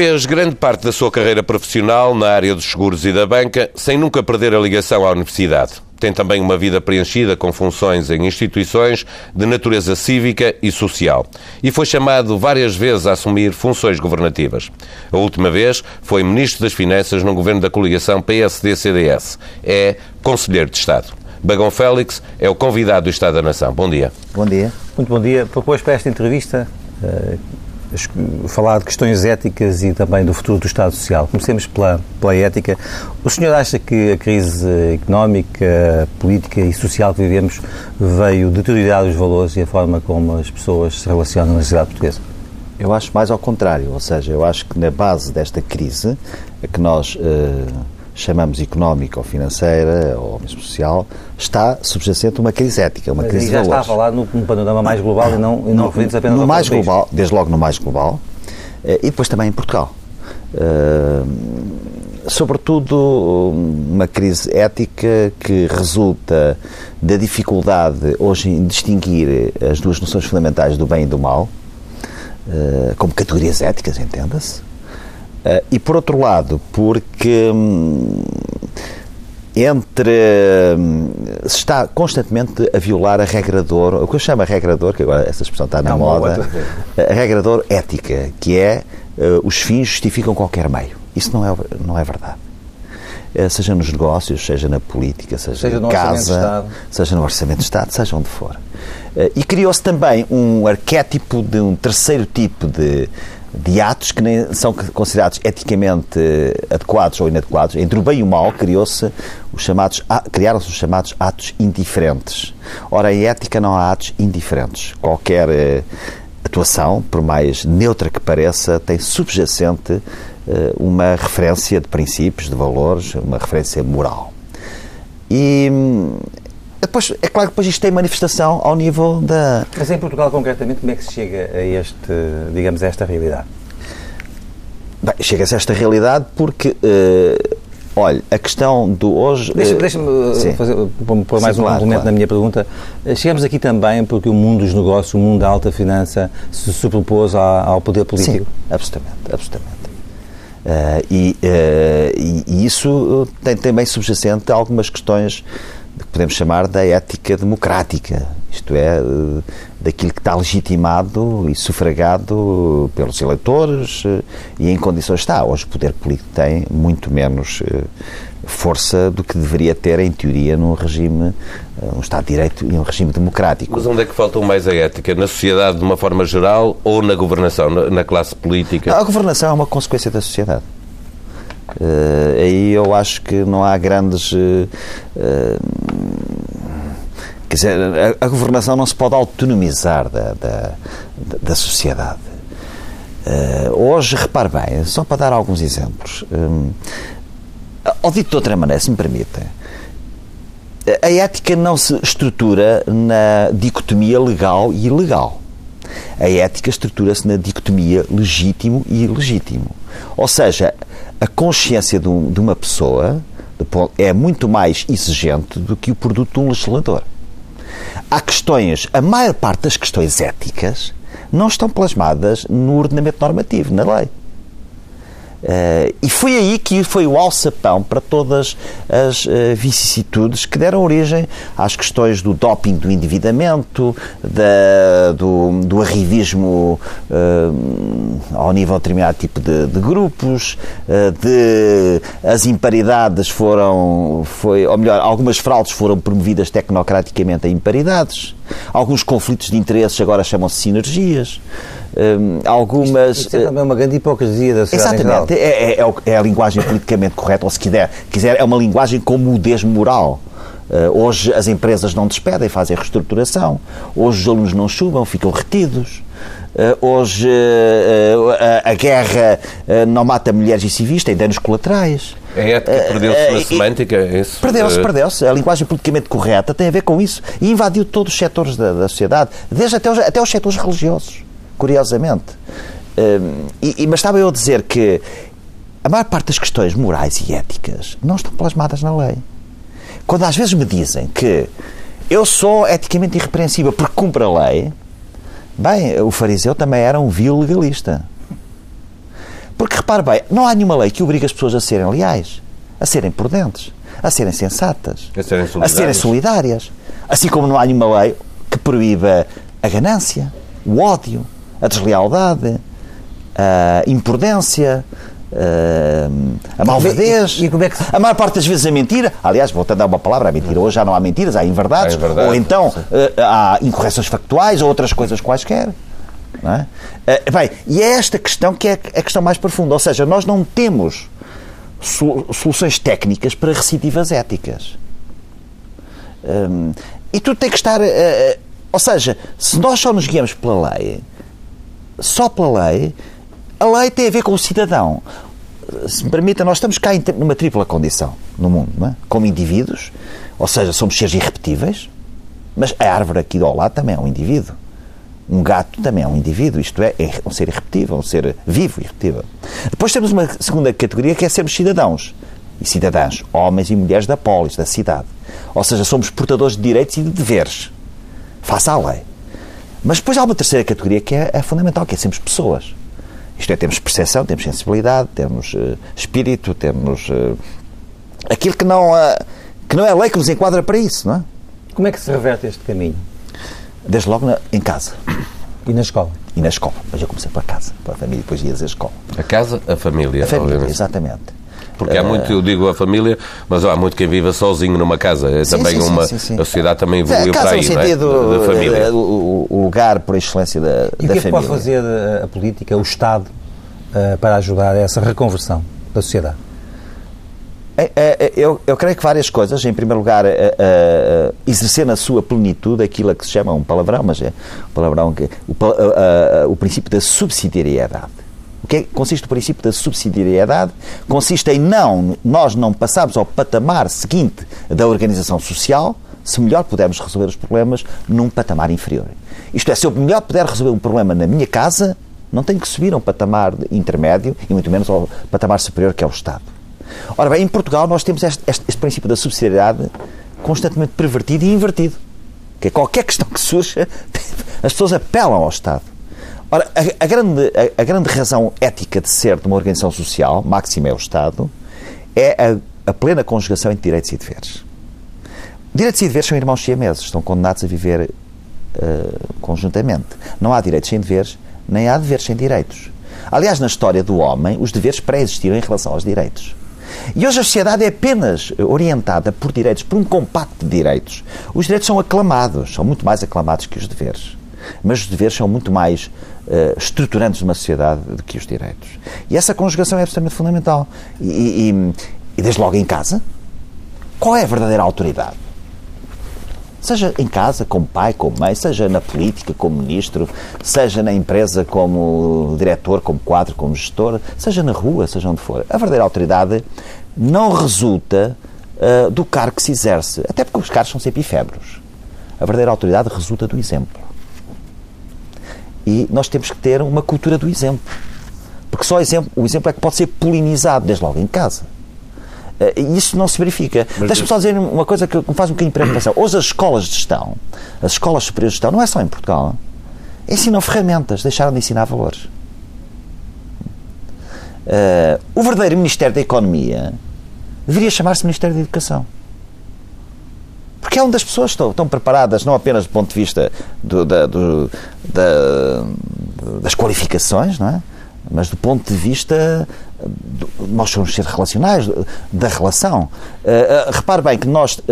Fez grande parte da sua carreira profissional na área dos seguros e da banca, sem nunca perder a ligação à universidade. Tem também uma vida preenchida com funções em instituições de natureza cívica e social. E foi chamado várias vezes a assumir funções governativas. A última vez foi Ministro das Finanças no governo da coligação PSD-CDS. É Conselheiro de Estado. Bagão Félix é o convidado do Estado da Nação. Bom dia. Bom dia. Muito bom dia. Propôs para esta entrevista uh, falar de questões éticas e também do futuro do Estado Social. Comecemos pela, pela ética. O senhor acha que a crise económica, política e social que vivemos veio deteriorar os valores e a forma como as pessoas se relacionam na sociedade portuguesa? Eu acho mais ao contrário, ou seja, eu acho que na base desta crise, a que nós uh, chamamos económica ou financeira ou mesmo social, está subjacente uma crise ética, uma Mas crise de já valores. está a falar no, no panorama mais global e não, e não referindo apenas no ao mais país. global, desde logo no mais global, eh, e depois também em Portugal. Eh, sobretudo uma crise ética que resulta da dificuldade hoje em distinguir as duas noções fundamentais do bem e do mal, eh, como categorias éticas, entenda-se. Eh, e por outro lado, porque hum, entre hum, se está constantemente a violar a regra de ouro, o que eu chamo a regra de ouro, que agora essa expressão está na É moda, outra. a regra de ouro ética, que é eh, os fins justificam qualquer meio. Isso não é, não é verdade. Eh, Seja nos negócios, seja na política, seja, Seja de casa, seja no Orçamento de Estado, seja onde for. Eh, E criou-se também um arquétipo de um terceiro tipo de, de atos que nem são considerados eticamente eh, adequados ou inadequados. Entre o bem e o mal criou-se os chamados, criaram-se os chamados atos indiferentes. Ora, em ética não há atos indiferentes. Qualquer eh, atuação, por mais neutra que pareça, tem subjacente eh, uma referência de princípios, de valores, uma referência moral. E hum, depois, é claro que depois isto tem manifestação ao nível da. Mas em Portugal, concretamente, como é que se chega a este, digamos, a esta realidade? Bem, chega-se a esta realidade porque, eh, olha, a questão do hoje. Deixa- eh, Deixa-me sim. uh, fazer, pôr mais Sim, um claro, complemento claro. na minha pergunta. Uh, Chegamos aqui também porque o mundo dos negócios, o mundo da alta finança, se à- ao poder político. Sim, absolutamente, absolutamente. Eh, e, eh, e- isso eh, tem também subjacente algumas questões que podemos chamar da ética democrática, isto é, eh, daquilo que está legitimado e sufragado pelos eleitores eh, e em condições está. Hoje o poder político tem muito menos eh, força do que deveria ter, em teoria, num regime, um Estado de Direito e um regime democrático. Mas onde é que falta mais a ética? Na sociedade de uma forma geral ou na governação, na, na classe política? A governação é uma consequência da sociedade. Eh, aí eu acho que não há grandes. eh, quer dizer, a, a governação não se pode autonomizar da, da, da sociedade. Eh, hoje, repare bem, só para dar alguns exemplos. hum, ou dito de outra maneira, se me permitem, a ética não se estrutura na dicotomia legal e ilegal. A ética estrutura-se na dicotomia legítimo e ilegítimo. Ou seja, a consciência de, um- de uma pessoa é muito mais exigente do que o produto de um legislador. Há questões, a maior parte das questões éticas não estão plasmadas no ordenamento normativo, na lei. Eh, e foi aí que foi o alçapão para todas as eh, vicissitudes que deram origem às questões do doping do endividamento, da- do, do arrivismo eh, ao nível de determinado tipo de, de grupos, de as imparidades foram, foi, ou melhor, algumas fraudes foram promovidas tecnocraticamente a imparidades, alguns conflitos de interesses agora chamam-se sinergias, eh, algumas... Isto é também uma grande hipocrisia da sociedade. Exatamente, é, é- é é a linguagem politicamente correta, ou se quiser, quiser é uma linguagem com mudez moral. Eh, hoje as empresas não despedem, fazem reestruturação. Hoje os alunos não chubam, ficam retidos. Eh, hoje eh, a, a guerra não mata mulheres e civis, tem danos colaterais. A ética perdeu-se eh, na e- semântica? é? Perdeu-se, Eh, perdeu-se. A linguagem politicamente correta tem a ver com isso. E invadiu todos os setores da, da sociedade, desde até os, até os setores religiosos, curiosamente. Hum, e- mas estava eu a dizer que a maior parte das questões morais e éticas não estão plasmadas na lei. Quando às vezes me dizem que eu sou eticamente irrepreensível porque cumpro a lei, bem, o fariseu também era um vil legalista. Porque repare bem, não há nenhuma lei que obrigue as pessoas a serem leais, a serem prudentes, a serem sensatas, A serem a solidárias. serem solidárias. Assim como não há nenhuma lei que proíba a ganância, o ódio, a deslealdade, a imprudência, a, a malvadez, E- e como é que a maior parte das vezes a mentira. Aliás, vou-te dar uma palavra, a mentira. Hoje já não há mentiras, há inverdades, Há inverdades, ou então eh, há incorreções factuais ou outras coisas quaisquer. É? Eh, bem, e é esta questão que é a questão mais profunda. Ou seja, nós não temos so- soluções técnicas para recidivas éticas. Hum, e tudo tem que estar. eh, eh, ou seja, se nós só nos guiamos pela lei, só pela lei, a lei tem a ver com o cidadão. Se me permita, nós estamos cá numa tripla condição no mundo, não é? como indivíduos, ou seja, somos seres irrepetíveis, mas a árvore aqui ao lado também é um indivíduo. Um gato também é um indivíduo, isto é, é um ser irrepetível, um ser vivo irrepetível. Depois temos uma segunda categoria que é sermos cidadãos e cidadãs, homens e mulheres da polis, da cidade. Ou seja, somos portadores de direitos e de deveres, face à lei. Mas depois há uma terceira categoria que é, é fundamental, que é sermos pessoas. Isto é, temos percepção, temos sensibilidade, temos eh, espírito, temos eh, aquilo que não, eh, que não é a lei que nos enquadra para isso, não é? Como é que se reverte este caminho? Desde logo na- em casa E na escola? e na escola. Mas eu comecei pela casa, pela família, depois ia dizer escola. A casa, a família, A família, obviamente. exatamente. Porque há muito, eu digo a família, mas há muito quem viva sozinho numa casa. É Sim, também sim, uma. sim, sim. A sociedade também evoluiu para aí, não é? sentido, Da família. eh, o, lugar por excelência da, E da o que é que família. pode fazer a, a política, o Estado, eh, para ajudar a essa reconversão da sociedade? É, é, é, Eu, eu creio que várias coisas. Em primeiro lugar, exercer na sua plenitude aquilo que se chama um palavrão, mas é um palavrão que. O, o princípio da subsidiariedade. O que é consiste o princípio da subsidiariedade? Consiste em não, nós não passarmos ao patamar seguinte da organização social se melhor pudermos resolver os problemas num patamar inferior. Isto é, se eu melhor puder resolver um problema na minha casa, não tenho que subir a um patamar intermédio e muito menos ao patamar superior que é o Estado. Ora bem, em Portugal nós temos este, este- este princípio da subsidiariedade constantemente pervertido e invertido. Que é qualquer questão que surja, as pessoas apelam ao Estado. Ora, a, a grande, a, a grande razão ética de ser de uma organização social, máxima é o Estado, é a, a plena conjugação entre direitos e deveres. Direitos e deveres são irmãos siameses, estão condenados a viver eh, conjuntamente. Não há direitos sem deveres, nem há deveres sem direitos. Aliás, na história do homem, os deveres pré-existiram em relação aos direitos. E hoje a sociedade é apenas orientada por direitos, por um compacto de direitos. Os direitos são aclamados, são muito mais aclamados que os deveres. Mas os deveres são muito mais eh, estruturantes de uma sociedade do que os direitos. E essa conjugação é absolutamente fundamental. E, e- e desde logo em casa, qual é a verdadeira autoridade? Seja em casa, como pai, como mãe, seja na política, como ministro, seja na empresa, como diretor, como quadro, como gestor, seja na rua, seja onde for. A verdadeira autoridade não resulta ah, do cargo que se exerce, até porque os cargos são sempre efêmeros. A verdadeira autoridade resulta do exemplo. E nós temos que ter uma cultura do exemplo. Porque só exemplo, o exemplo é que pode ser polinizado, desde logo em casa. Eh, E isso não se verifica. Deixa-me só dizer uma coisa que me faz um bocadinho de preocupação. Hoje as escolas de gestão, as escolas superiores de gestão, não é só em Portugal, ensinam ferramentas, deixaram de ensinar valores. Eh, o verdadeiro Ministério da Economia deveria chamar-se Ministério da Educação. Porque é onde as pessoas estão, estão preparadas, não apenas do ponto de vista do- da- do- da- das qualificações, não é? mas do ponto de vista nós somos seres relacionais, da relação. Uh, uh, repare bem que nós. uh,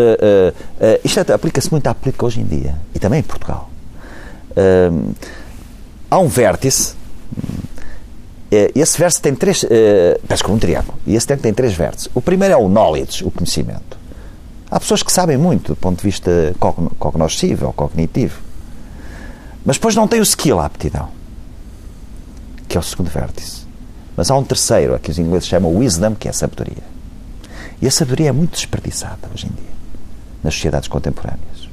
isto é- aplica-se muito à política hoje em dia e também em Portugal. Há um vértice. Esse vértice tem três. Parece como um triângulo. E esse tem, tem três vértices. O primeiro é o knowledge, o conhecimento. Há pessoas que sabem muito do ponto de vista cogn- cognoscitivo ou cognitivo. Mas depois não têm o skill, a aptidão. Que é o segundo vértice. Mas há um terceiro, a que os ingleses chamam wisdom, que é a sabedoria. E a sabedoria é muito desperdiçada hoje em dia, nas sociedades contemporâneas.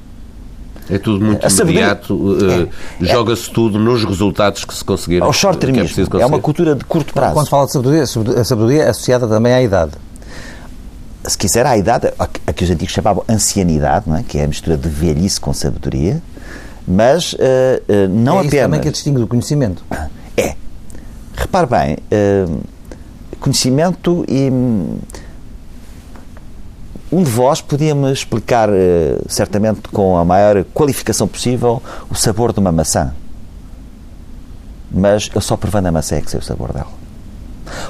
É tudo muito A sabedoria- imediato, eh, É. joga-se tudo nos resultados que se conseguiram. Ao short é É, uma cultura de curto prazo. Quando fala de sabedoria, a sabedoria é associada também à idade. se quiser, à idade, a que- os antigos chamavam ancianidade, não é? que é a mistura de velhice com sabedoria, mas eh, eh, não é apenas. também que a distingue do conhecimento. Repare bem, eh, conhecimento e hum, um de vós podia-me explicar, eh, certamente com a maior qualificação possível, o sabor de uma maçã. Mas eu só provando a maçã é que sei o sabor dela.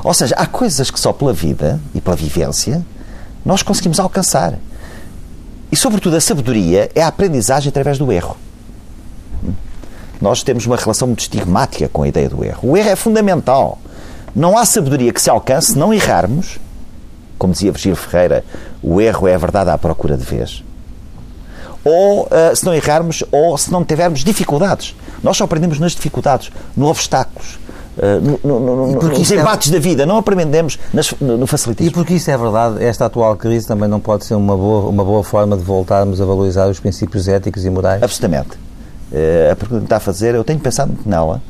Ou seja, há coisas que só pela vida e pela vivência nós conseguimos alcançar. E, sobretudo, a sabedoria é a aprendizagem através do erro. Nós temos uma relação muito estigmática com a ideia do erro. O erro é fundamental. Não há sabedoria que se alcance se não errarmos. Como dizia Virgílio Ferreira, o erro é a verdade à procura de vez. Ou uh, se não errarmos, ou se não tivermos dificuldades. Nós só aprendemos nas dificuldades, nos obstáculos, Uh, no, no, no, nos é embates é... da vida, não aprendemos nas, no facilitismo. E porque isso é verdade, esta atual crise também não pode ser uma boa, uma boa forma de voltarmos a valorizar os princípios éticos e morais? Absolutamente. Uh, a pergunta que está a fazer, eu tenho pensado muito nela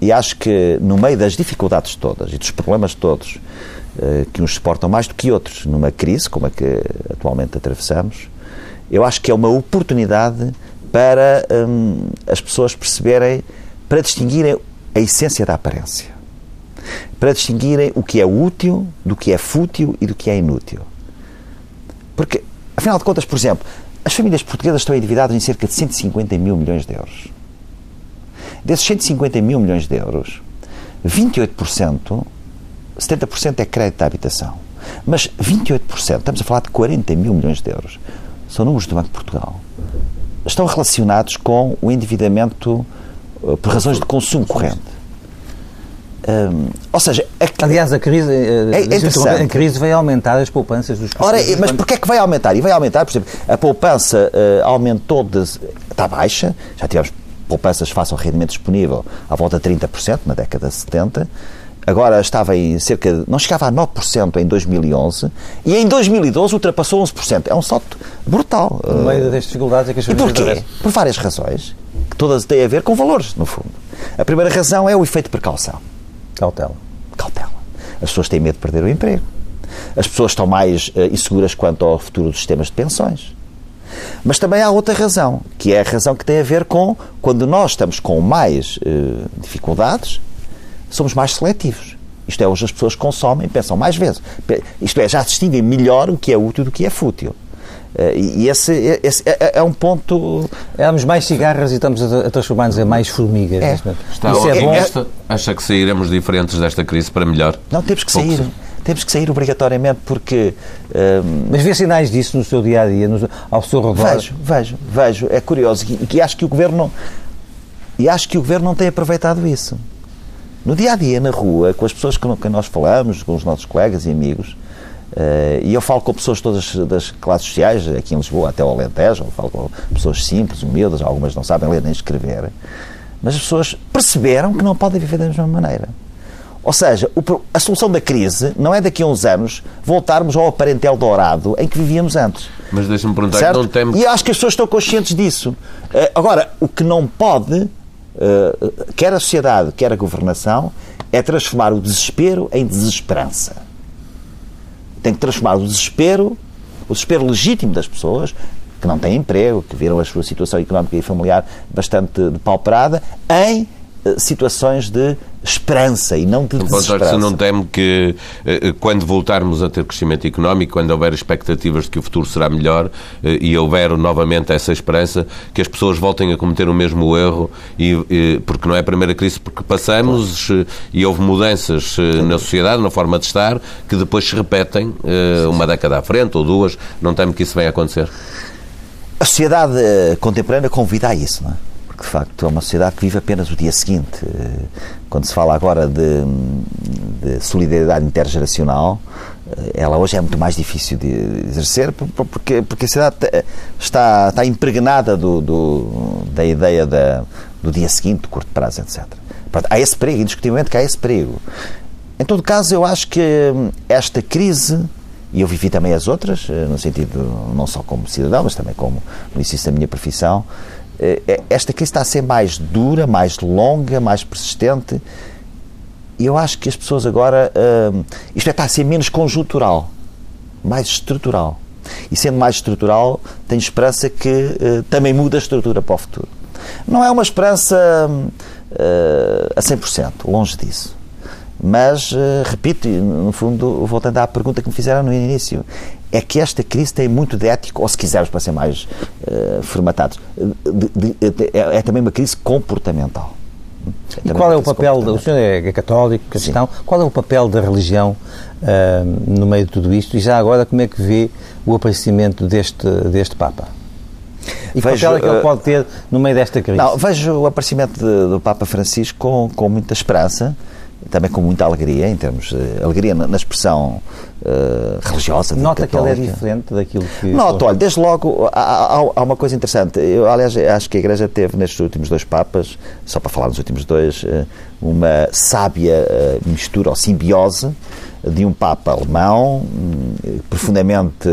e acho que no meio das dificuldades todas e dos problemas todos uh, que uns suportam mais do que outros numa crise como a que atualmente atravessamos, eu acho que é uma oportunidade para um, as pessoas perceberem, para distinguirem a essência da aparência. Para distinguirem o que é útil do que é fútil e do que é inútil. Porque, afinal de contas, por exemplo, as famílias portuguesas estão endividadas em cerca de 150 mil milhões de euros. Desses 150 mil milhões de euros, 28%, 70% é crédito à habitação. Mas 28%, estamos a falar de 40 mil milhões de euros, são números do Banco de Portugal, estão relacionados com o endividamento eh, por razões de consumo corrente. Um, ou seja, a, aliás, a crise, eh, é, a crise vai aumentar as poupanças dos Ora, mas porquê é que vai aumentar? E vai aumentar, por exemplo, a poupança uh, aumentou, de, está baixa, já tivemos poupanças face ao rendimento disponível à volta de 30% na década de 70, agora estava em cerca de, não chegava a 9% em 2011 e em 2012 ultrapassou 11%. É um salto brutal. No meio das dificuldades é que as E porquê? Por várias razões que todas têm a ver com valores, no fundo. A primeira razão é o efeito de precaução. Cautela. Cautela. As pessoas têm medo de perder o emprego. As pessoas estão mais uh, inseguras quanto ao futuro dos sistemas de pensões. Mas também há outra razão, que é a razão que tem a ver com quando nós estamos com mais uh, dificuldades, somos mais seletivos. Isto é, hoje as pessoas consomem, pensam mais vezes. Isto é, já distinguem melhor o que é útil do que é fútil. Eh, e esse, esse é, é, é, um ponto. Éramos mais cigarras e estamos a transformar-nos em mais formigas. É. Está Isso é bom. Esta, acha que sairemos diferentes desta crise para melhor? Não, temos que sair. Temos que sair obrigatoriamente porque. Ehm, Mas vê sinais disso no seu dia a dia, no, ao seu redor? Vejo, vejo, vejo. É curioso. E, e acho que o governo não. E acho que o governo não tem aproveitado isso. No dia a dia, na rua, com as pessoas com quem nós falamos, com os nossos colegas e amigos, Uh, e eu falo com pessoas todas das classes sociais, aqui em Lisboa, até ao Alentejo, falo com pessoas simples, humildes, algumas não sabem ler nem escrever, mas as pessoas perceberam que não podem viver da mesma maneira. Ou seja, a solução da crise não é daqui a uns anos voltarmos ao aparentel dourado em que vivíamos antes. Mas deixa-me perguntar, certo? não temos... E acho que as pessoas estão conscientes disso. Uh, agora, o que não pode, uh, quer a sociedade, quer a governação, é transformar o desespero em desesperança tem que transformar o desespero, o desespero legítimo das pessoas, que não têm emprego, que viram a sua situação económica e familiar bastante depauperada, em situações de esperança e não de desesperança. Se não teme que, eh, quando voltarmos a ter crescimento económico, quando houver expectativas de que o futuro será melhor eh, e houver novamente essa esperança, que as pessoas voltem a cometer o mesmo erro, e, porque não é a primeira crise porque passamos e houve mudanças na sociedade, na forma de estar, que depois se repetem uma década à frente ou duas. Não teme que isso venha a acontecer? A sociedade contemporânea convida a isso, não é? Porque de facto é uma sociedade que vive apenas o dia seguinte. Eh, quando se fala agora de, de solidariedade intergeracional, eh, ela hoje é muito mais difícil de exercer porque, porque a sociedade está, está impregnada do, do, da ideia da, do dia seguinte, do curto prazo, etc. Há esse perigo, indiscutivelmente que há esse perigo. Em todo caso, eu acho que esta crise, e eu vivi também as outras, eh, no sentido não só como cidadão, mas também como no exercício da minha profissão, eh, eh, esta crise está a ser mais dura, mais longa, mais persistente. E eu acho que as pessoas agora. Uh, isto é, está a ser menos conjuntural, mais estrutural. E sendo mais estrutural, tenho esperança que uh, também muda a estrutura para o futuro. Não é uma esperança uh, a 100%, longe disso. Mas, repito, no fundo, voltando à pergunta que me fizeram no início, é que esta crise tem muito de ético, ou se quisermos para ser mais uh, formatados, de, de, de, é, é, também uma crise comportamental. É e qual é o papel, o senhor é católico, cristão, Sim. qual é o papel da religião uh, no meio de tudo isto? E já agora, como é que vê o aparecimento deste, deste Papa? E que papel é que ele pode ter no meio desta crise? Não, vejo o aparecimento de, do Papa Francisco com, com muita esperança também com muita alegria, em termos de alegria na, expressão uh, religiosa. Nota que ele é diferente daquilo que. Nota, olha, desde logo há, há, há, uma coisa interessante. Eu, aliás, acho que a Igreja teve nestes últimos dois Papas, só para falar nos últimos dois, eh, uma sábia eh, mistura ou simbiose de um Papa alemão, profundamente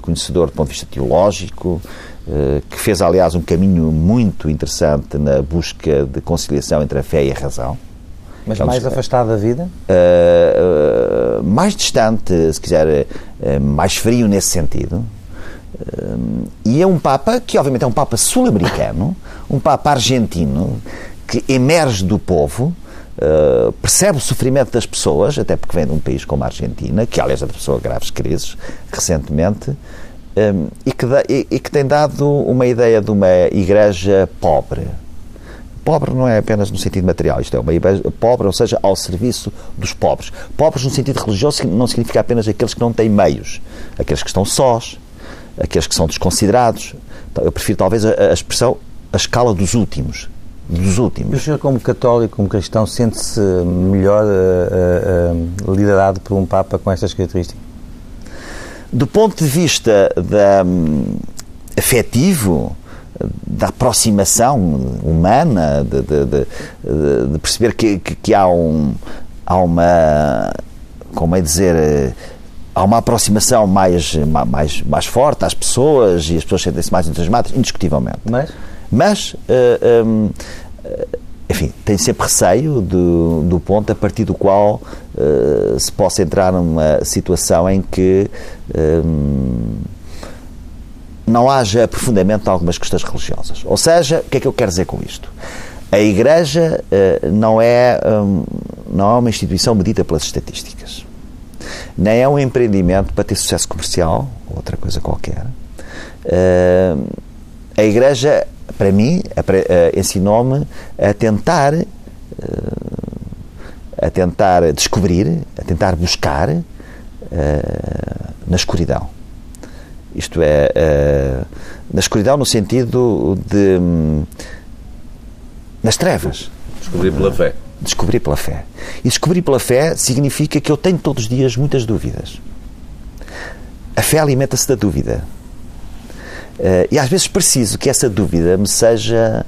conhecedor do ponto de vista teológico, que fez, aliás, um caminho muito interessante na busca de conciliação entre a fé e a razão mas mais afastado da vida? Uh, uh, mais distante, se quiser, uh, mais frio nesse sentido. e é um Papa que, obviamente, é um Papa sul-americano, um Papa argentino, que emerge do povo, percebe o sofrimento das pessoas, até porque vem de um país como a Argentina, que, aliás, atravessou graves crises recentemente, um, e, que da, e, e que tem dado uma ideia de uma igreja pobre Pobre não é apenas no sentido material, isto é uma pobre, ou seja, ao serviço dos pobres. Pobres no sentido religioso não significa apenas aqueles que não têm meios, aqueles que estão sós, aqueles que são desconsiderados. Então, eu prefiro talvez a, expressão a escala dos últimos, dos últimos. E o senhor, como católico, como cristão, sente-se melhor uh, uh, liderado por um Papa com estas características? Do ponto de vista da, um, afetivo, da aproximação humana, de, de, de, de perceber que, que, que, há, um, há uma, como é dizer, há uma aproximação mais, mais, mais forte às pessoas e as pessoas sentem-se mais entusiasmadas, indiscutivelmente. Mas? Mas, uh, eh, um, eh, enfim, tem sempre receio do, do ponto a partir do qual uh, se possa entrar numa situação em que um, não haja aprofundamento de algumas questões religiosas. Ou seja, o que é que eu quero dizer com isto? A Igreja uh, não, é, um, não é uma instituição medida pelas estatísticas. Nem é um empreendimento para ter sucesso comercial, ou outra coisa qualquer. Uh, a Igreja, para mim, uh, ensinou-me a tentar a tentar descobrir, a tentar buscar na escuridão. Isto é, uh, na escuridão no sentido de. Um, nas trevas. Descobrir pela fé. Descobrir pela fé. E descobrir pela fé significa que eu tenho todos os dias muitas dúvidas. A fé alimenta-se da dúvida. Uh, e às vezes preciso que essa dúvida me seja,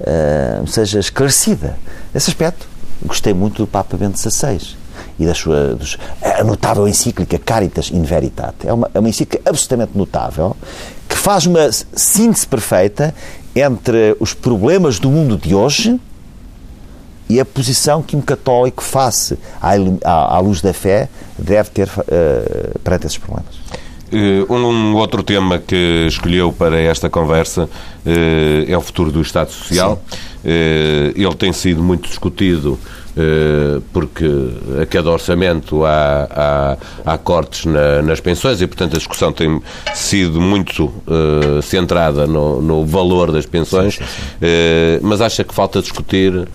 uh, me seja esclarecida. Nesse aspecto, gostei muito do Papa Bento XVI e da sua dos, a notável encíclica Caritas in Veritate. É uma, é uma encíclica absolutamente notável que faz uma síntese perfeita entre os problemas do mundo de hoje e a posição que um católico face à, à, à luz da fé deve ter uh, perante esses problemas. Uh, um outro tema que escolheu para esta conversa uh, é o futuro do Estado Social. ele tem sido muito discutido eh, porque a cada orçamento há, há, há cortes na, nas pensões e, portanto, a discussão tem sido muito uh, centrada no, no, valor das pensões, sim, sim, sim. Uh, mas acha que falta discutir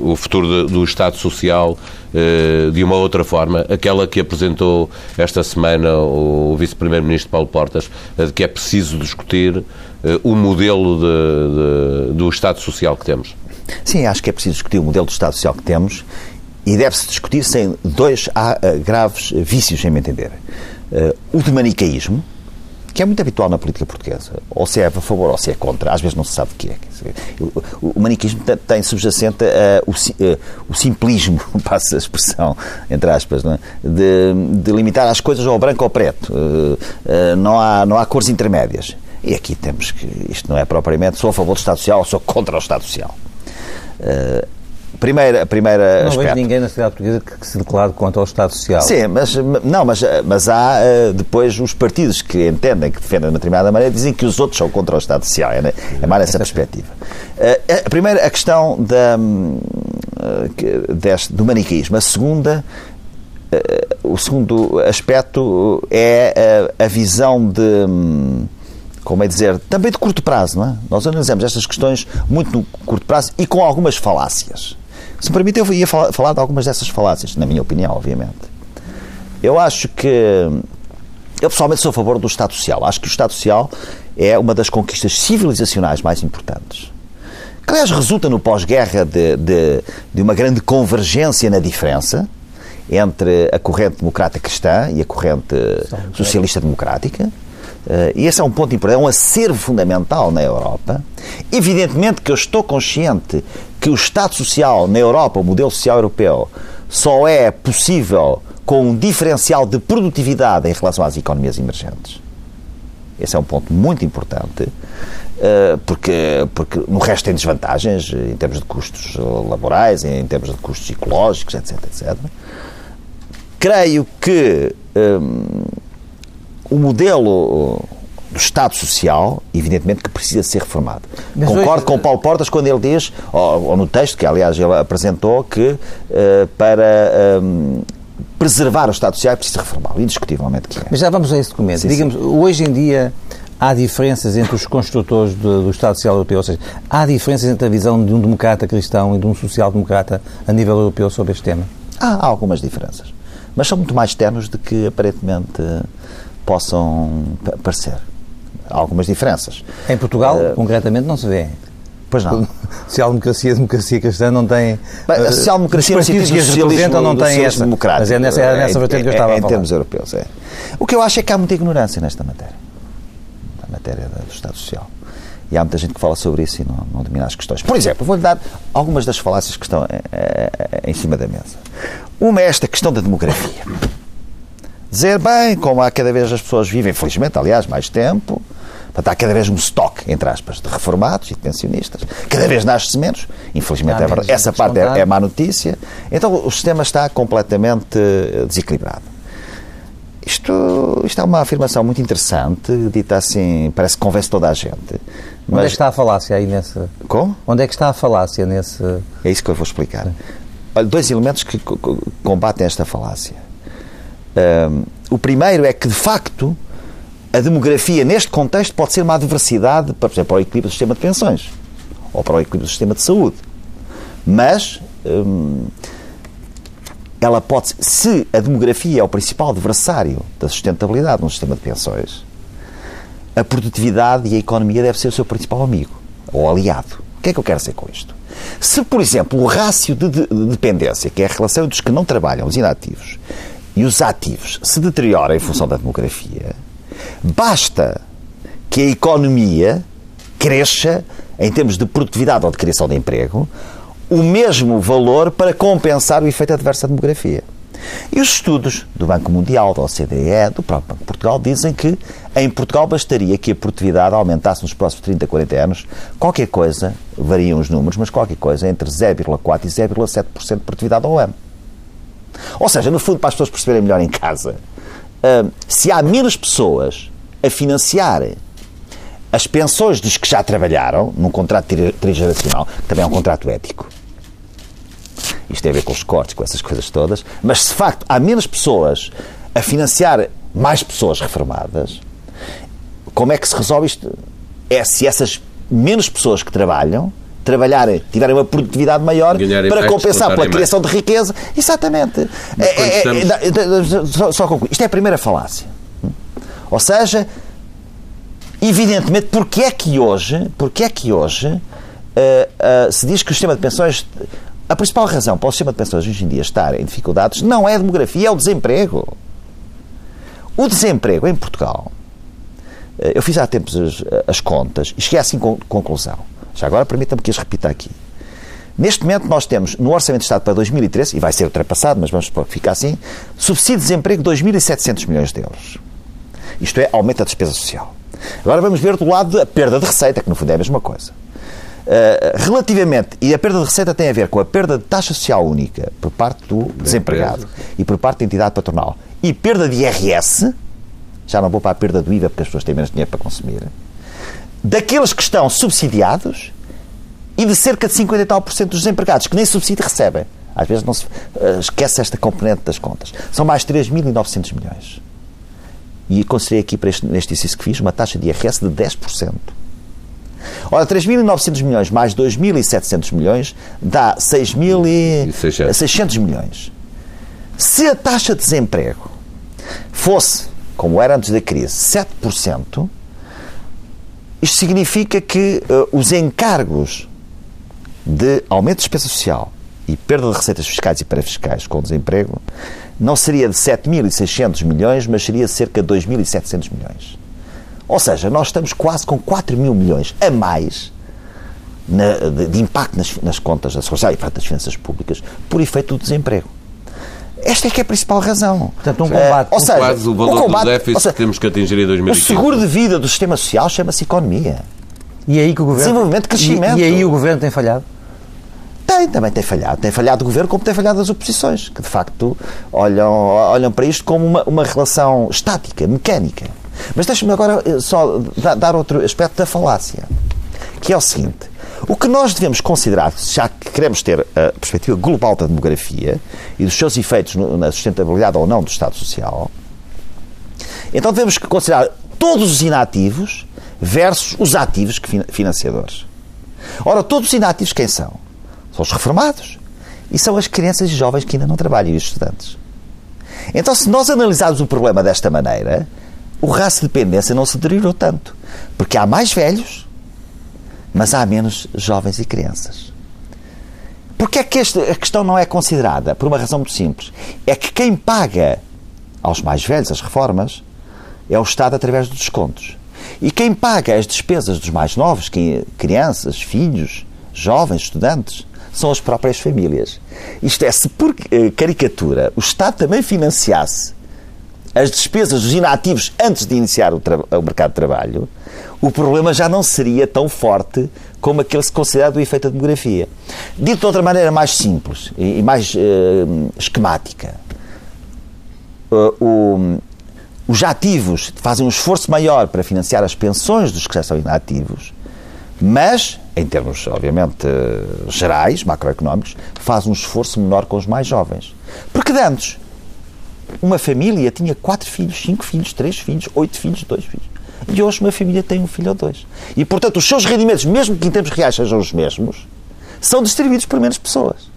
o futuro do Estado Social de uma outra forma, aquela que apresentou esta semana o Vice-Primeiro-Ministro Paulo Portas, de que é preciso discutir o modelo de, de, do Estado Social que temos. Sim, acho que é preciso discutir o modelo de Estado Social que temos e deve-se discutir sem dois uh, graves vícios, sem me entender. Uh, o de manicaísmo, que é muito habitual na política portuguesa. Ou se é a favor ou se é contra. Às vezes não se sabe o que é. O, o maniquismo tem subjacente uh, o, uh, o, simplismo, passa a expressão, entre aspas, é? de, de, limitar as coisas ao branco ou preto. Uh, não, há, não há cores intermédias. E aqui temos que. Isto não é propriamente sou a favor do Estado Social ou sou contra o Estado Social. Uh, primeira, primeira não aspecto. vejo ninguém na sociedade portuguesa que, se declare contra o Estado Social. Sim, mas, não, mas, mas há uh, depois os partidos que entendem, que defendem de uma determinada maneira, dizem que os outros são contra o Estado Social. É, é mais essa perspectiva. A primeira, a questão da, deste, do maniqueísmo. A segunda, o segundo aspecto é a, a visão de hum, como é dizer, também de curto prazo, não é? Nós analisamos estas questões muito no curto prazo e com algumas falácias. Se me permite, eu ia falar, falar de algumas dessas falácias, na minha opinião, obviamente. Eu acho que. Eu pessoalmente sou a favor do Estado Social. Acho que o Estado Social é uma das conquistas civilizacionais mais importantes. Que, aliás, resulta no pós-guerra de, de, de uma grande convergência na diferença entre a corrente democrata cristã e a corrente socialista democrática. Uh, e esse é um ponto importante, é um acervo fundamental na Europa. Evidentemente que eu estou consciente que o Estado Social na Europa, o modelo social europeu, só é possível com um diferencial de produtividade em relação às economias emergentes. Esse é um ponto muito importante, uh, porque, porque no resto tem desvantagens em termos de custos laborais, em termos de custos ecológicos, etc. etc. Creio que. Um, o modelo do Estado Social, evidentemente que precisa ser reformado. Mas Concordo hoje... com o Paulo Portas quando ele diz, ou, ou, no texto que aliás ele apresentou, que uh, para um, preservar o Estado Social é preciso reformá-lo, indiscutivelmente que é. Mas já vamos a esse documento. Digamos, hoje em dia há diferenças entre os construtores do, do Estado Social Europeu, ou seja, há diferenças entre a visão de um democrata cristão e de um social-democrata a nível europeu sobre este tema? Há, há algumas diferenças, mas são muito mais tenues do que aparentemente possam parecer. Há algumas diferenças. Em Portugal, uh, concretamente, não se vê. Pois não. Social-democracia, democracia cristã não tem. Bem, a social-democracia, os partidos que representam não têm essa. Mas é nessa, é nessa vertente que eu estava em, a falar. Em termos europeus, é. O que eu acho é que há muita ignorância nesta matéria. Na matéria do Estado Social. E há muita gente que fala sobre isso e não, não domina as questões. Por exemplo, vou-lhe dar algumas das falácias que estão é, é, em cima da mesa. Uma é esta questão da demografia dizer, bem, como há cada vez as pessoas vivem, felizmente, aliás, mais tempo, portanto, há cada vez um estoque, entre aspas, de reformados e de pensionistas, cada vez nasce menos, infelizmente é verdade, essa parte é, é má notícia, então o sistema está completamente eh, desequilibrado. Isto, isto é uma afirmação muito interessante, dita assim, parece que convence toda a gente. Mas... Onde é que está a falácia aí nesse... Como? Onde é que está a falácia nesse... É isso que eu vou explicar. Olha, dois elementos que combatem esta falácia o primeiro é que, de facto, a demografia, neste contexto, pode ser uma adversidade, por exemplo, para o equilíbrio do sistema de pensões ou para o equilíbrio do sistema de saúde. Mas ela pode, se a demografia é o principal adversário da sustentabilidade num sistema de pensões, a produtividade e a economia deve ser o seu principal amigo ou aliado. O que é que eu quero dizer com isto? Se, por exemplo, o rácio de, de, de dependência, que é a relação dos que não trabalham, os inativos, e os ativos se deterioram em função da demografia, basta que a economia cresça em termos de produtividade ou de criação de emprego o mesmo valor para compensar o efeito adverso da demografia. E os estudos do Banco Mundial, da OCDE, do próprio Banco de Portugal, dizem que em Portugal bastaria que a produtividade aumentasse nos próximos 30, 40 anos, qualquer coisa, variam os números, mas qualquer coisa entre 0,4% e 0,7% de produtividade ao ano. Ou seja, no fundo, para as pessoas perceberem melhor em casa, uh, se há menos pessoas a financiar as pensões dos que já trabalharam, num contrato trigeracional, que também é um contrato ético, isto tem a ver com os cortes, com essas coisas todas, mas se de facto há menos pessoas a financiar mais pessoas reformadas, como é que se resolve isto? É se essas menos pessoas que trabalham trabalharem, tiverem uma produtividade maior para compensar pela criação de riqueza. Exatamente. É, é, estamos... é, só, só concluir. Isto é a primeira falácia. Ou seja, evidentemente, porque é que hoje, porque é que hoje uh, uh, se diz que o sistema de pensões a principal razão para o sistema de pensões hoje em dia estar em dificuldades não é a demografia, é o desemprego. O desemprego em Portugal, eh, eu fiz há tempos as, as contas e cheguei assim com conclusão. Já agora permita-me que as repita aqui. Neste momento nós temos no Orçamento de Estado para 2013, e vai ser ultrapassado, mas vamos supor que fica assim, subsídio de desemprego de 2.700 milhões de euros. Isto é, aumenta a despesa social. Agora vamos ver do lado da perda de receita, que no fundo é a mesma coisa. Uh, relativamente, e a perda de receita tem a ver com a perda de taxa social única por parte do desempregado e por parte da entidade patronal e perda de IRS, já não vou para a perda do IVA porque as pessoas têm menos dinheiro para consumir, daqueles que estão subsidiados e de cerca de 50 e tal por cento dos desempregados, que nem subsídio recebem. Às vezes não se uh, esquece esta componente das contas. São mais 3.900 milhões. E considerei aqui para este, neste exercício que fiz uma taxa de IRS de 10%. Ora, 3.900 milhões mais 2.700 milhões dá 6.600 milhões. Se a taxa de desemprego fosse, como era antes da crise, 7%, isto significa que uh, os encargos de aumento de despesa social e perda de receitas fiscais e parafiscais com o desemprego não seria de 7.600 milhões, mas seria de cerca de 2.700 milhões. Ou seja, nós estamos quase com 4 mil milhões a mais na, de, de, impacto nas, nas contas da Segurança e das finanças públicas por efeito do desemprego. Esta é que é a principal razão. Portanto, um combate. Uh, ou seja, quase o valor combate, do déficit seja, que temos que atingir em 2015. O seguro de vida do sistema social chama-se economia. E é aí que o governo... Desenvolvimento, crescimento. E, e aí o governo tem falhado? Tem, também tem falhado. Tem falhado o governo como tem falhado as oposições, que de facto olham, olham para isto como uma, uma relação estática, mecânica. Mas deixe-me agora eh, só dar outro aspecto da falácia, que é o seguinte. O que nós devemos considerar, já que queremos ter a perspectiva global da demografia e dos seus efeitos na sustentabilidade ou não do Estado Social, então devemos considerar todos os inativos versus os ativos financiadores. Ora, todos os inativos quem são? São os reformados. E são as crianças e jovens que ainda não trabalham e os estudantes. Então, se nós analisarmos o problema desta maneira, o raço de dependência não se deteriorou tanto. Porque há mais velhos, mas há menos jovens e crianças. Porque é que esta, a questão não é considerada? Por uma razão muito simples. É que quem paga aos mais velhos as reformas é o Estado através dos descontos. E quem paga as despesas dos mais novos, crianças, filhos, jovens, estudantes, são as próprias famílias. Isto é, se por eh, caricatura o Estado também financiasse as despesas dos inativos antes de iniciar o, o, mercado de trabalho, o problema já não seria tão forte como aquele que se considera do efeito da demografia. Dito de outra maneira mais simples e, mais uh, esquemática, uh, o, os ativos fazem um esforço maior para financiar as pensões dos que já são inativos, mas em termos, obviamente, gerais, macroeconómicos, faz um esforço menor com os mais jovens. Porque de antes, uma família tinha quatro filhos, cinco filhos, três filhos, oito filhos, dois filhos. E hoje uma família tem um filho ou dois. E, portanto, os seus rendimentos, mesmo que em termos reais sejam os mesmos, são distribuídos por menos pessoas.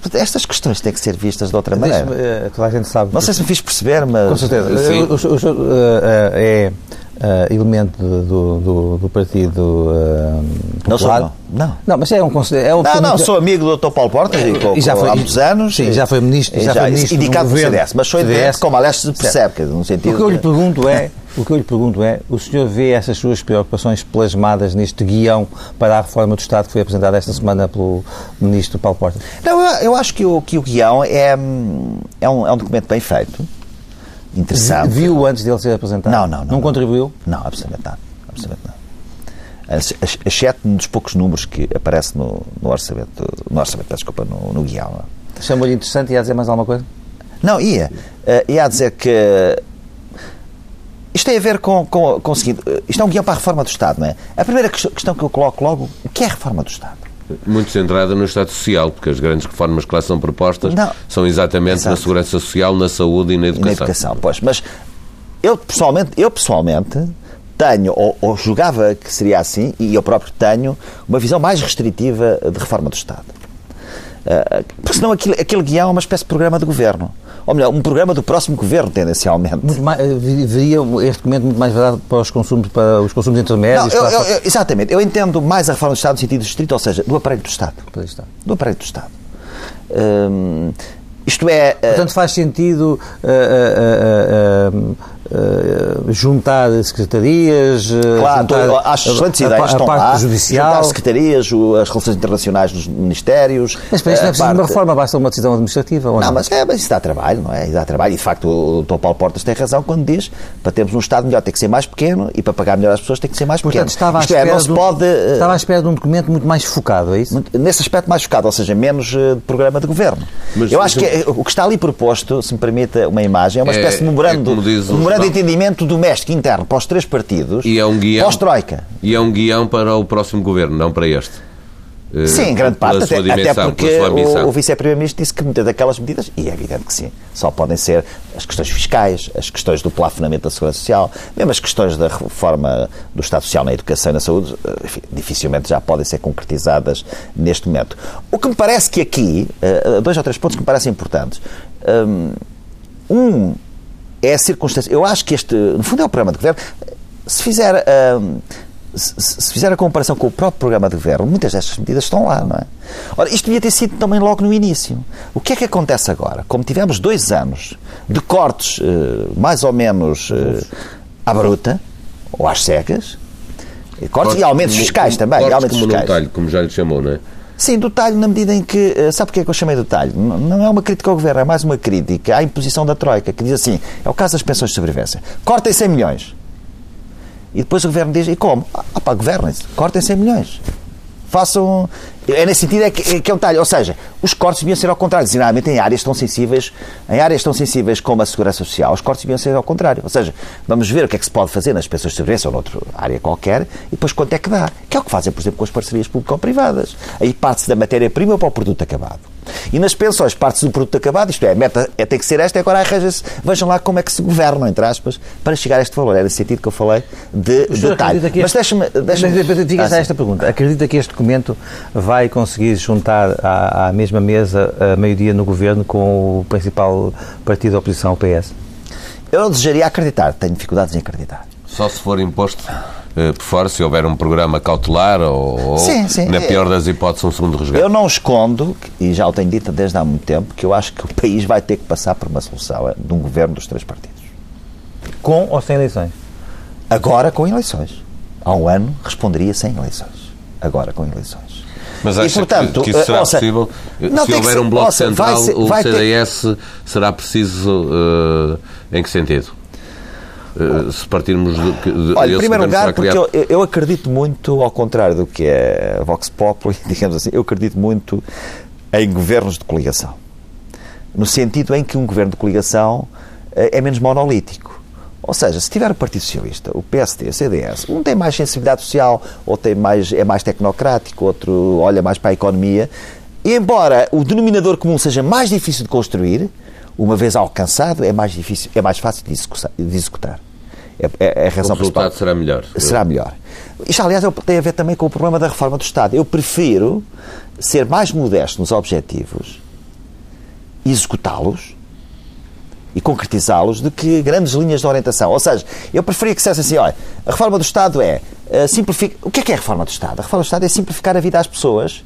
Portanto, estas questões têm que ser vistas de outra maneira. Uh, toda a gente sabe. Não sei se me fiz perceber, mas. Com certeza. O, o, o, uh, é uh, elemento do, do, do Partido uh, Não sou, não. não. Não, mas é um... É um não, não, sou amigo do Dr. Paulo Portas e, com, e já foi, há muitos anos. Sim, já foi ministro. Já, já foi ministro indicado pelo CDS, mas sou independente, como aliás se percebe, no sentido... O que eu lhe pergunto é... O que eu lhe pergunto é, o senhor vê essas suas preocupações plasmadas neste guião para a reforma do Estado que foi apresentado esta semana pelo Ministro Paulo Portas? Não, eu, eu acho que o, que o guião é, é, um, é um documento bem feito interessante. Viu antes dele ser apresentado? Não, não. Não, não contribuiu? Não, absolutamente não. Absolutamente não. Exceto um dos poucos números que aparece no, no orçamento, no orçamento, desculpa, no, no guião. Chamou-lhe interessante e ia dizer mais alguma coisa? Não, ia. Uh, ia dizer que isto tem a ver com, com, com o seguinte: isto é um guião para a reforma do Estado, não é? A primeira questão que eu coloco logo: o que é a reforma do Estado? muito centrada no Estado Social, porque as grandes reformas que lá são propostas não. são exatamente Exato. na segurança social, na saúde e na educação. Na educação, pois. Mas eu pessoalmente, eu pessoalmente tenho, ou, ou julgava que seria assim, e eu próprio tenho, uma visão mais restritiva de reforma do Estado. Uh, porque senão aquele, aquele guião é uma espécie de programa de governo ou melhor, um programa do próximo governo, tendencialmente. Muito mais, eh, veria este documento muito mais verdade para os consumos, para os consumos intermédios? Não, eu, eu, exatamente. Eu entendo mais a reforma do Estado no sentido estrito, ou seja, do aparelho do Estado. Do aparelho do Estado. Do aparelho do Estado. Hum, isto é. Eh, Portanto, faz sentido. Uh, uh, uh, Uh, juntar secretarias, eh, claro, juntar acho excelentes ideias, a, a, a parte lá, judicial. juntar secretarias, as relações internacionais dos ministérios. Mas para isso não é preciso parte... uma reforma, basta uma decisão administrativa. Ou não, não, mas, é, mas isso dá trabalho, não é? Isso dá trabalho. E de facto o Dr. Paulo Portas tem razão quando diz para termos um Estado melhor tem que ser mais pequeno e para pagar melhor as pessoas tem que ser mais Portanto, pequeno. Estava à, Isto espera é, não se pode, uh... estava à espera de um documento muito mais focado, é isso? Nesse aspecto mais focado, ou seja, menos uh, de programa de governo. Mas, Eu acho que o que está ali proposto, se me permite uma imagem, é uma é, espécie de memorando, é memorando de entendimento do doméstico interno para os três partidos, e é um guião, pós-Troika. E é um guião para o próximo governo, não para este. eh, Sim, em grande parte, até, dimensão, até porque o, o vice-primeiro-ministro disse que muitas daquelas medidas, e é evidente que sim, só podem ser as questões fiscais, as questões do plafonamento da segurança social, mesmo as questões da reforma do Estado Social na educação e na saúde, eh, enfim, dificilmente já podem ser concretizadas neste momento. O que me parece que aqui, eh, dois ou três pontos que me parecem importantes. Um é a circunstância. Eu acho que este, no fundo, é o programa de governo. Se fizer se fizer a comparação com o próprio programa de governo, muitas destas medidas estão lá, não é? Ora, isto devia ter sido também logo no início. O que é que acontece agora? Como tivemos dois anos de cortes eh, mais ou menos eh, à bruta, ou às cegas, cortes, cortes e aumentos fiscais também. Cortes aumentos como fiscais. talho, como já lhe chamou, não é? Sim, do talho na medida em que. Eh, sabe porquê que eu chamei do talho? Não é uma crítica ao governo, é mais uma crítica à imposição da Troika, que diz assim: é o caso das pensões de sobrevivência. Cortem 100 milhões. E depois o governo diz: e como? Ah, pá, governem-se, cortem 100 milhões. Façam. É nesse sentido é que, é que é um talho. Ou seja, os cortes deviam ser ao contrário. Geralmente em áreas tão sensíveis, em áreas tão sensíveis como a segurança social, os cortes deviam ser ao contrário. Ou seja, vamos ver o que é que se pode fazer nas pensões de segurança ou noutra área qualquer e depois quanto é que dá. Que é o que fazem, por exemplo, com as parcerias público-privadas. Aí parte-se da matéria-prima para o produto acabado. E nas pensões, parte-se do produto acabado, isto é, a meta é, tem que ser esta, e agora arranja-se, vejam lá como é que se governam, entre aspas, para chegar a este valor. É nesse sentido que eu falei de detalhe. Mas deixa-me. Deixa Diga ah, esta pergunta. Acredita que este documento vai conseguir juntar à, à mesma mesa a maioria no governo com o principal partido da oposição, o PS? Eu desejaria acreditar, tenho dificuldades em acreditar. Só se for imposto uh, por fora, se houver um programa cautelar ou, sim, sim. na pior das hipóteses, um segundo resgate. Eu não escondo, e já o tenho dito desde há muito tempo, que eu acho que o país vai ter que passar por uma solução de um governo dos três partidos. Com ou sem eleições? Agora com eleições. Há um ano responderia sem eleições. Agora com eleições. Mas acha e, portanto, que, que isso será ouça, possível? Se houver um bloco ouça, central, ser, o CDS ter... será preciso uh, em que sentido? Uh, se partirmos de, de Olha, em primeiro lugar, porque eu, eu, acredito muito, ao contrário do que é Vox Populi, digamos assim, eu acredito muito em governos de coligação. No sentido em que um governo de coligação é menos monolítico. Ou seja, se tiver o Partido Socialista, o PSD, o CDS, um tem mais sensibilidade social, ou tem mais, é mais tecnocrático, outro olha mais para a economia, e embora o denominador comum seja mais difícil de construir, uma vez alcançado, é mais difícil, é mais fácil de executar. É, é, é a razão o resultado principal. será melhor. Será melhor. Isto, aliás, tem a ver também com o problema da reforma do Estado. Eu prefiro ser mais modesto nos objetivos, executá-los, e concretizá-los do que grandes linhas de orientação. Ou seja, eu preferia que dissesse assim, olha, a reforma do Estado é uh, simplificar... O que é que é a reforma do Estado? A reforma do Estado é simplificar a vida às pessoas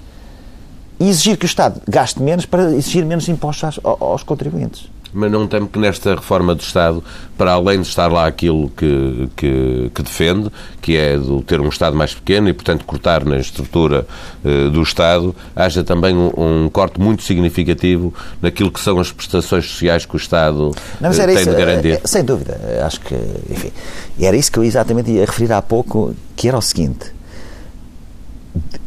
e exigir que o Estado gaste menos para exigir menos impostos aos contribuintes mas não temo que nesta reforma do Estado, para além de estar lá aquilo que, que, que defende, que é do ter um Estado mais pequeno e, portanto, cortar na estrutura uh, do Estado, haja também um, um, corte muito significativo naquilo que são as prestações sociais que o Estado não, uh, tem isso, de garantir. Uh, sem dúvida. Acho que, enfim, era isso que eu exatamente ia referir há pouco, que era o seguinte.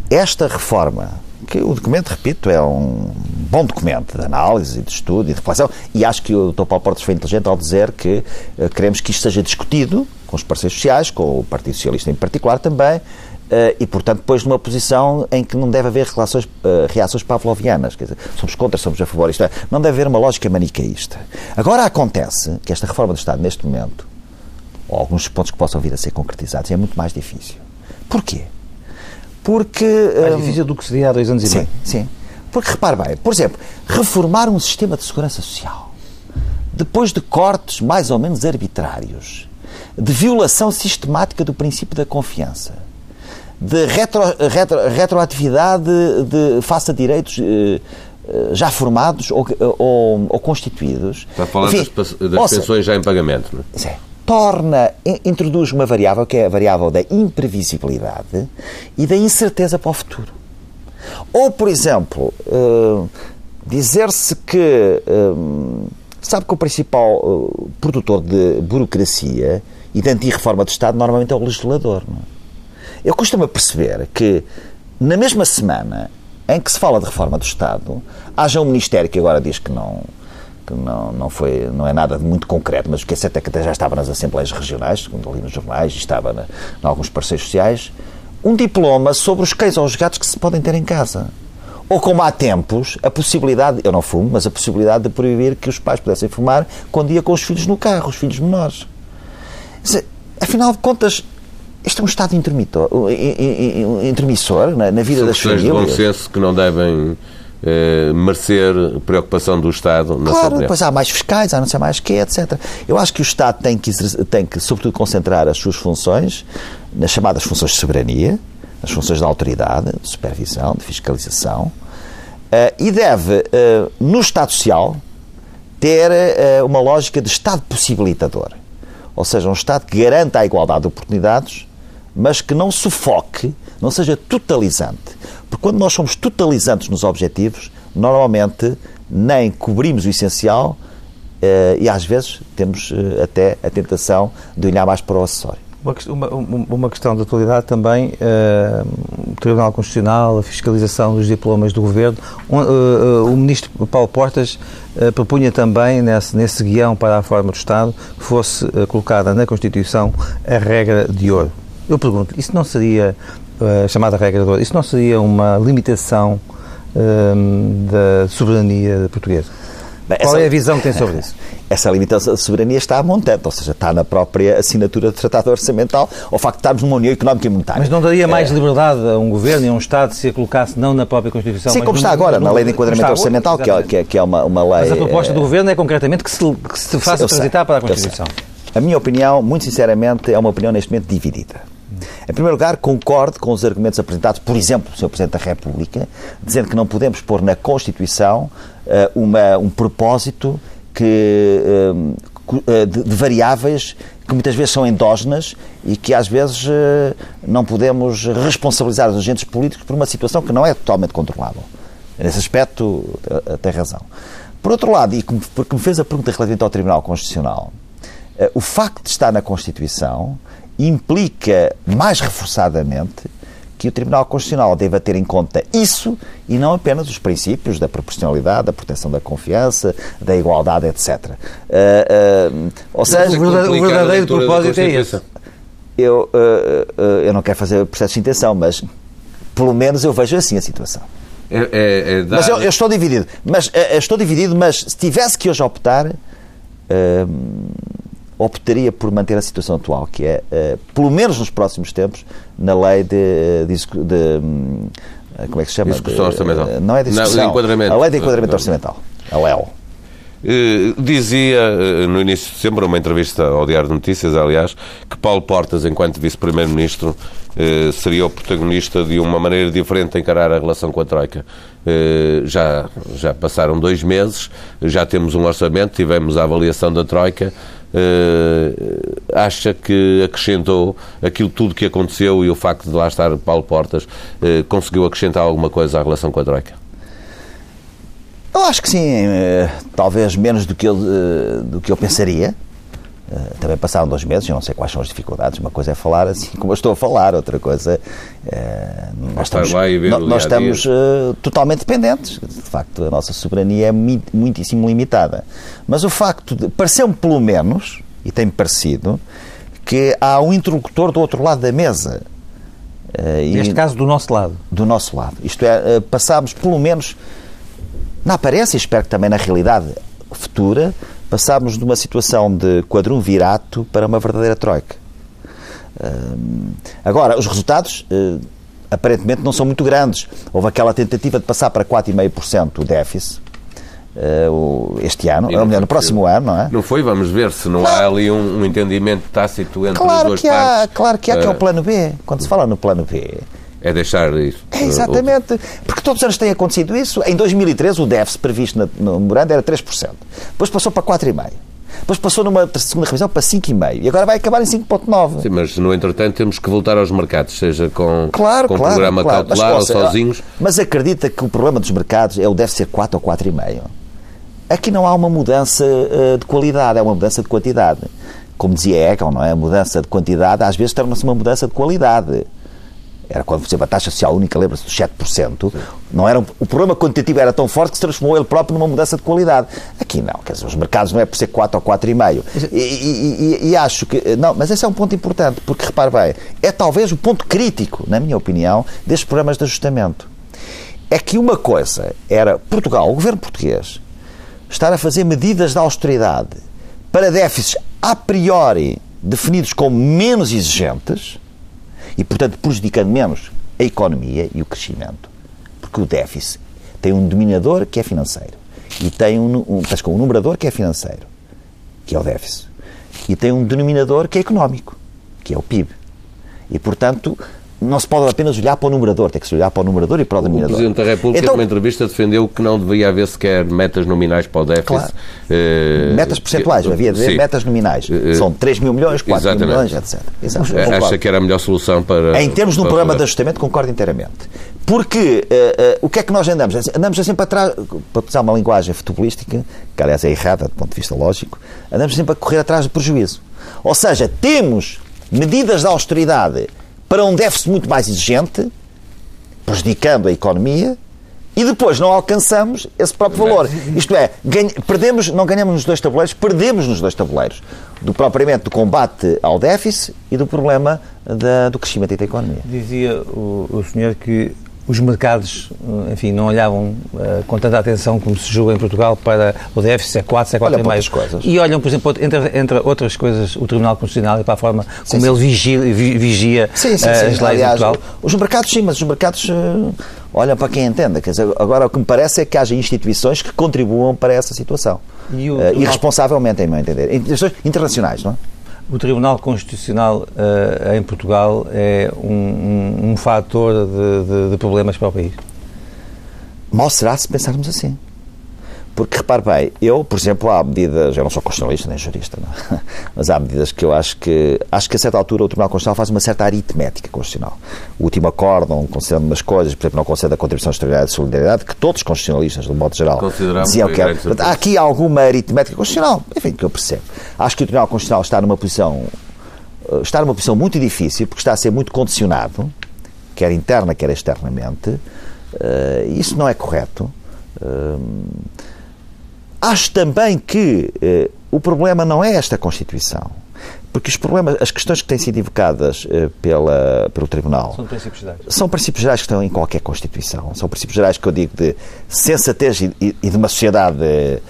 Esta reforma que o documento, repito, é um bom documento de análise, de estudo e de reflexão, e acho que o Dr. Paulo Portas foi inteligente ao dizer que uh, queremos que isto seja discutido com os parceiros sociais, com o Partido Socialista em particular também, uh, e, portanto, depois numa posição em que não deve haver relações, uh, reações pavlovianas, quer dizer, somos contra, somos a favor, isto é, não deve haver uma lógica manicaísta. Agora acontece que esta reforma do Estado, neste momento, ou alguns pontos que possam vir a ser concretizados, é muito mais difícil. Porquê? Porque. Mais um, difícil do que seria há dois anos sim, e meio. Sim. Porque repare bem, por exemplo, reformar um sistema de segurança social, depois de cortes mais ou menos arbitrários, de violação sistemática do princípio da confiança, de retro, retro, retroatividade de face a direitos eh, eh já formados ou, ou, ou, constituídos. Está a falar Enfim, das, das pensões já em pagamento, não é? Sim torna, introduz uma variável que é a variável da imprevisibilidade e da incerteza para o futuro. Ou, por exemplo, uh, dizer-se que uh, sabe que o principal uh, produtor de burocracia e de anti-reforma do Estado normalmente é o legislador. Não é? Eu costumo perceber que na mesma semana em que se fala de reforma do Estado, haja um Ministério que agora diz que não que não, não, foi, não é nada de muito concreto, mas o que é certo é que já estava nas Assembleias Regionais, segundo ali nos jornais, e estava na, em alguns parceiros sociais, um diploma sobre os cães ou os gatos que se podem ter em casa. Ou como há tempos, a possibilidade, eu não fumo, mas a possibilidade de proibir que os pais pudessem fumar quando ia com os filhos no carro, os filhos menores. Afinal de contas, isto é um Estado intermissor na, vida São das famílias. de bom senso que não devem eh, merecer preocupação do Estado na Claro, depois há mais fiscais, há não sei mais que, etc. Eu acho que o Estado tem que, tem que, sobretudo, concentrar as suas funções nas chamadas funções de soberania, nas funções de autoridade, de supervisão, de fiscalização, uh, e deve, uh, no Estado Social, ter uh, uma lógica de Estado possibilitador. Ou seja, um Estado que garanta a igualdade de oportunidades mas que não sufoque, não seja totalizante. Porque quando nós somos totalizantes nos objetivos, normalmente nem cobrimos o essencial uh, e às vezes temos uh, até a tentação de olhar mais para o acessório. Uma, uma, questão de atualidade também, uh, o Tribunal Constitucional, a fiscalização dos diplomas do Governo. Um, uh, o Ministro Paulo Portas uh, propunha também, nesse, nesse guião para a forma do Estado, que fosse colocada na Constituição a regra de ouro. Eu pergunto, isso não seria, uh, chamada regra ouro, isso não seria uma limitação uh, da soberania portuguesa? Bem, Qual essa, é a visão que tem sobre isso? Essa limitação da soberania está a montante, ou seja, está na própria assinatura do Tratado Orçamental, ao facto de estarmos numa União Económica e Monetária. Mas não daria mais é... liberdade a um governo e a um Estado se a colocasse não na própria Constituição, Sim, como está agora, no, na Lei de Enquadramento Orçamental, que é, que é, uma, uma lei... Mas a proposta do Governo é concretamente que se, que se faça transitar para a Constituição. A minha opinião, muito sinceramente, é uma opinião neste momento dividida. Em primeiro lugar, concordo com os argumentos apresentados, por exemplo, do Sr. Presidente da República, dizendo que não podemos pôr na Constituição uh, uma, um propósito que, uh, de, de, variáveis que muitas vezes são endógenas e que às vezes não podemos responsabilizar os agentes políticos por uma situação que não é totalmente controlável. Nesse aspecto, tem razão. Por outro lado, e porque me fez a pergunta relativamente ao Tribunal Constitucional, o facto de estar na Constituição implica mais reforçadamente que o Tribunal Constitucional deva ter em conta isso e não apenas os princípios da proporcionalidade, da proteção da confiança, da igualdade, etc. Uh, uh, ou seja, o verdadeiro propósito é esse. Eu, uh, eu não quero fazer processo de intenção, mas pelo menos eu vejo assim a situação. É, é, é dar... Mas eu, eu, estou dividido. Mas estou dividido, mas se tivesse que hoje optar optaria por manter a situação atual, que é, uh, pelo menos nos próximos tempos, na lei de, de, de hum, como é que se chama? Discussão orçamental. Uh, não é discussão. Não, enquadramento. A lei de enquadramento orçamental, a LEO. Uh, dizia no início de setembro, numa entrevista ao Diário de Notícias, aliás, que Paulo Portas, enquanto vice-primeiro-ministro, seria o protagonista de uma maneira diferente de encarar a relação com a Troika. já, já passaram dois meses, já temos um orçamento, tivemos a avaliação da Troika. Uh, acha que acrescentou aquilo tudo que aconteceu e o facto de lá estar Paulo Portas uh, conseguiu acrescentar alguma coisa à relação com a Troika? Eu acho que sim, uh, talvez menos do que eu, do que eu pensaria. Uh, também passaram dois meses, eu não sei quais são as dificuldades. Uma coisa é falar assim como eu estou a falar, outra coisa uh, nós estamos, nós, nós estamos uh, totalmente dependentes. De facto, a nossa soberania é muitíssimo limitada. Mas o facto de. Pareceu-me, pelo menos, e tem-me parecido, que há um interlocutor do outro lado da mesa. Neste caso, do nosso lado. Do nosso lado. Isto é, passámos, pelo menos, na aparência, e espero que também na realidade futura, passámos de uma situação de quadrumvirato para uma verdadeira troika. Agora, os resultados eh, aparentemente não são muito grandes. Houve aquela tentativa de passar para 4,5% o déficit eh, este ano, ou melhor, no próximo ano, não é? Não foi, vamos ver se não claro. há ali um, um entendimento tácito entre claro as duas que partes. Há, claro que há, que é o eh, plano B. Quando se fala no plano B, é deixar isso. É, exatamente. Porque todos os anos tem acontecido isso. Em 2013, o déficit previsto no memorando era 3%. Depois passou para 4,5%. Depois passou numa segunda revisão para 5,5% e agora vai acabar em 5,9%. Sim, mas no entretanto temos que voltar aos mercados, seja com, claro, com claro, programa claro. cautelar mas, ou sozinhos. Mas acredita que o problema dos mercados é o deve ser 4 ou 4,5%. Aqui não há uma mudança uh, de qualidade, é uma mudança de quantidade. Como dizia Eccles, não é? A mudança de quantidade às vezes torna-se uma mudança de qualidade. Era quando, por exemplo, a taxa social única, lembra-se, dos 7%, não era, o problema quantitativo era tão forte que se transformou ele próprio numa mudança de qualidade. Aqui não, quer dizer, os mercados não é por ser 4 ou 4,5. E, e, e, e acho que, não, mas esse é um ponto importante, porque repare bem, é talvez o ponto crítico, na minha opinião, destes programas de ajustamento. É que uma coisa era Portugal, o governo português, estar a fazer medidas de austeridade para déficits a priori definidos como menos exigentes e, portanto, prejudicando menos a economia e o crescimento. Porque o déficit tem um denominador que é financeiro e tem um, um, um numerador que é financeiro, que é o déficit, e tem um denominador que é económico, que é o PIB. E, portanto, não se pode apenas olhar para o numerador, tem que se olhar para o numerador e para o denominador. O Presidente da República, então, numa entrevista, defendeu que não deveria haver sequer metas nominais para o déficit. Claro. Uh, metas percentuais, havia de haver metas nominais. Uh, São 3 mil milhões, 4 exatamente. mil milhões, etc. Exato. Acha que era a melhor solução para. Em termos de um programa de ajustamento, concordo inteiramente. Porque uh, o que é que nós andamos? Andamos sempre atrás, para usar uma linguagem futebolística, que aliás é errada do ponto de vista lógico, andamos sempre a correr atrás do prejuízo. Ou seja, temos medidas de austeridade para um déficit muito mais exigente, prejudicando a economia, e depois não alcançamos esse próprio valor. Isto é, ganha, perdemos, não ganhamos nos dois tabuleiros, perdemos nos dois tabuleiros. Do propriamente do combate ao déficit e do problema da, do crescimento da economia. Dizia o, o senhor que os mercados, enfim, não olhavam uh, com tanta atenção como se julga em Portugal para o déficit, é 4, é 4,5. E olham, por exemplo, entre, entre outras coisas, o Tribunal Constitucional e para a forma como sim, ele vigia, vigia sim, sim, uh, as leis Aliás, Portugal. Os mercados, sim, mas os mercados uh, olham para quem entenda. Quer dizer, agora, o que me parece é que haja instituições que contribuam para essa situação. E o, uh, irresponsavelmente, em meu entender. Instituições internacionais, não é? O Tribunal Constitucional uh, em Portugal é um, um, um fator de, de, de, problemas para o país? Mal será se pensarmos assim. Porque, repare bem, eu, por exemplo, há medidas, eu não sou constitucionalista nem jurista, não, mas há medidas que eu acho que, acho que a certa altura o Tribunal Constitucional faz uma certa aritmética constitucional. O último acórdão, concedendo umas coisas, por exemplo, não concede a contribuição extraordinária de solidariedade, que todos os constitucionalistas, de um modo geral, diziam que era. Há aqui alguma aritmética constitucional, enfim, que eu percebo. Acho que o Tribunal Constitucional está numa posição, eh, está numa posição muito difícil, porque está a ser muito condicionado, quer interna, quer externamente, uh, isso não é correto. Acho também que eh, o problema não é esta Constituição. Porque os problemas, as questões que têm sido evocadas eh, pela, pelo Tribunal são princípios gerais. São princípios gerais que estão em qualquer Constituição. São princípios gerais que eu digo de sensatez e, e de uma sociedade eh,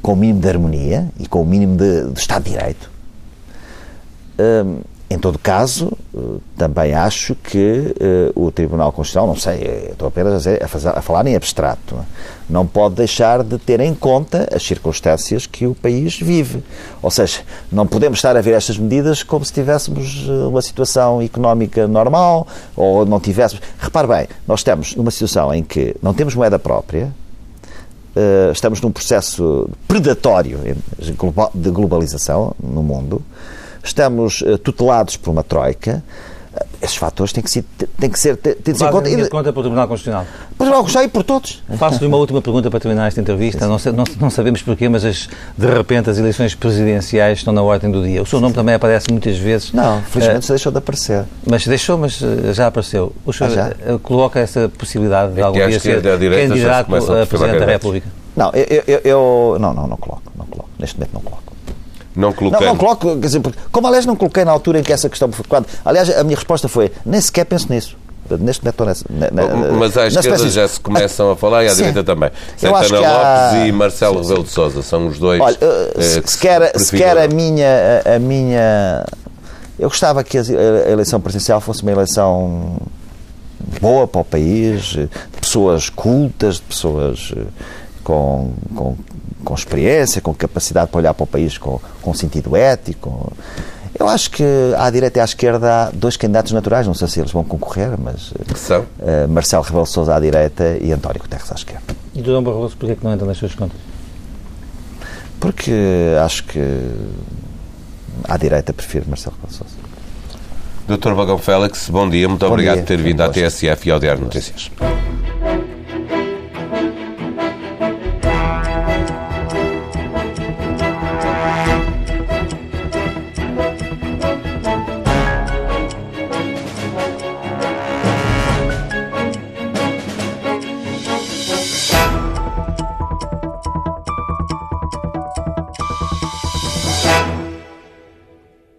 com o mínimo de harmonia e com o mínimo de, de Estado de Direito. Hum, em todo caso, eh, também acho que uh, o Tribunal Constitucional, não sei, eh, estou apenas a, dizer, a, fazer, a, falar em abstrato, não pode deixar de ter em conta as circunstâncias que o país vive. Ou seja, não podemos estar a ver estas medidas como se tivéssemos uma situação económica normal ou não tivéssemos. Repare bem, nós estamos numa situação em que não temos moeda própria, uh, estamos num processo predatório de globalização no mundo estamos uh, tutelados por uma troika, uh, esses fatores têm que ser, têm que ser têm em conta. E, conta pelo Tribunal Constitucional. Pelo Tribunal Constitucional e por todos. Faço-lhe uma última pergunta para terminar esta entrevista. Não, não, não, sabemos porquê, mas as, de repente as eleições presidenciais estão na ordem do dia. O seu nome também aparece muitas vezes. Não, felizmente uh, deixou de aparecer. Mas deixou, mas já apareceu. O senhor ah, já? coloca essa possibilidade de é algum dia ser candidato a Presidente da República? Não, eu, eu, eu, não, não, não coloco, não coloco. Neste momento não coloco. Não coloquei. Não, não coloco, quer dizer, como aliás não coloquei na altura em que essa questão foi colocada. Aliás, a minha resposta foi: nem sequer penso nisso. Neste momento nessa. Na, na, Mas à esquerda já se começam a falar e à Sim. direita também. Santana Lopes há... e Marcelo Rebelo de Souza são os dois. Olha, eh, se, se, quer, se quer a minha, a, a minha. Eu gostava que a eleição presidencial fosse uma eleição boa para o país, de pessoas cultas, de pessoas eh, com, com com experiência, com capacidade para olhar para o país com, com sentido ético. Eu acho que à direita e à esquerda há dois candidatos naturais, não sei se eles vão concorrer, mas. Que são? Uh, Marcelo Rebelo Souza à direita e António Guterres à esquerda. E Durão Barroso, porquê que não entra nas suas contas? Porque acho que à direita prefiro Marcelo Rebelo Souza. Doutor Vagão Félix, bom dia, muito bom obrigado dia. por ter vindo à TSF e ao Diário Notícias.